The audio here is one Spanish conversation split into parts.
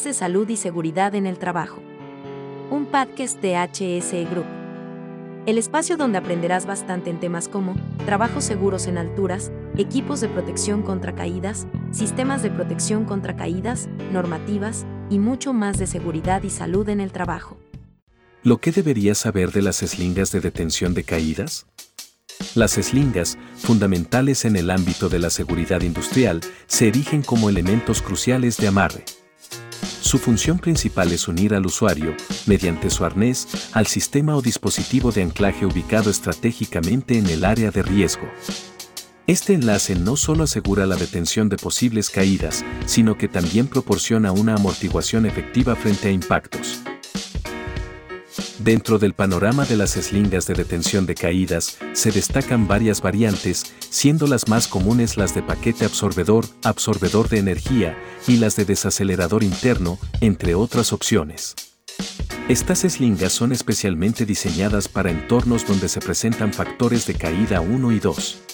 De salud y seguridad en el trabajo. Un podcast de HSE Group. El espacio donde aprenderás bastante en temas como trabajos seguros en alturas, equipos de protección contra caídas, sistemas de protección contra caídas, normativas y mucho más de seguridad y salud en el trabajo. ¿Lo que deberías saber de las eslingas de detención de caídas? Las eslingas, fundamentales en el ámbito de la seguridad industrial, se erigen como elementos cruciales de amarre. Su función principal es unir al usuario, mediante su arnés, al sistema o dispositivo de anclaje ubicado estratégicamente en el área de riesgo. Este enlace no solo asegura la detención de posibles caídas, sino que también proporciona una amortiguación efectiva frente a impactos. Dentro del panorama de las eslingas de detención de caídas, se destacan varias variantes, siendo las más comunes las de paquete absorbedor, absorbedor de energía, y las de desacelerador interno, entre otras opciones. Estas eslingas son especialmente diseñadas para entornos donde se presentan factores de caída 1 y 2.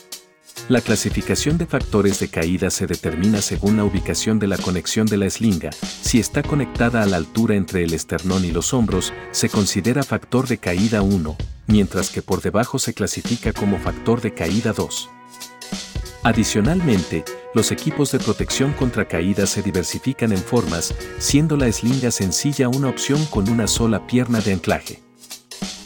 La clasificación de factores de caída se determina según la ubicación de la conexión de la eslinga. Si está conectada a la altura entre el esternón y los hombros, se considera factor de caída 1, mientras que por debajo se clasifica como factor de caída 2. Adicionalmente, los equipos de protección contra caídas se diversifican en formas, siendo la eslinga sencilla una opción con una sola pierna de anclaje.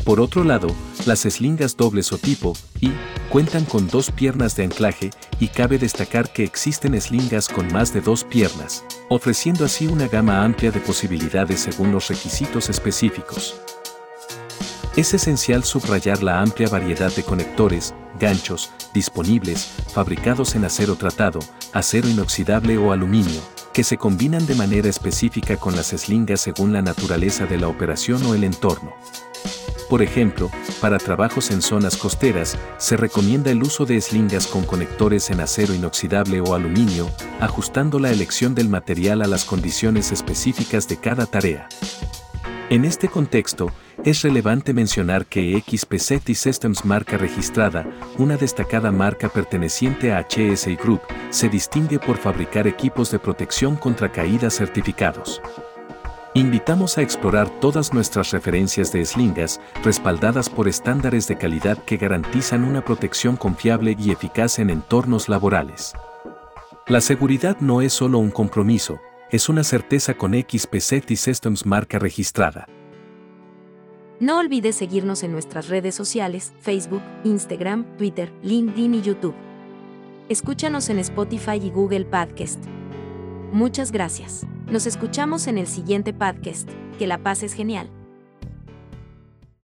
Por otro lado, las eslingas dobles o tipo I cuentan con dos piernas de anclaje y cabe destacar que existen eslingas con más de dos piernas, ofreciendo así una gama amplia de posibilidades según los requisitos específicos. Es esencial subrayar la amplia variedad de conectores, ganchos, disponibles, fabricados en acero tratado, acero inoxidable o aluminio, que se combinan de manera específica con las eslingas según la naturaleza de la operación o el entorno. Por ejemplo, para trabajos en zonas costeras, se recomienda el uso de eslingas con conectores en acero inoxidable o aluminio, ajustando la elección del material a las condiciones específicas de cada tarea. En este contexto, es relevante mencionar que XPZ Systems marca registrada, una destacada marca perteneciente a HSI Group, se distingue por fabricar equipos de protección contra caídas certificados. Invitamos a explorar todas nuestras referencias de eslingas, respaldadas por estándares de calidad que garantizan una protección confiable y eficaz en entornos laborales. La seguridad no es solo un compromiso, es una certeza con XPZ y Systems marca registrada. No olvides seguirnos en nuestras redes sociales, Facebook, Instagram, Twitter, LinkedIn y YouTube. Escúchanos en Spotify y Google Podcast. Muchas gracias. Nos escuchamos en el siguiente podcast. Que la paz es genial.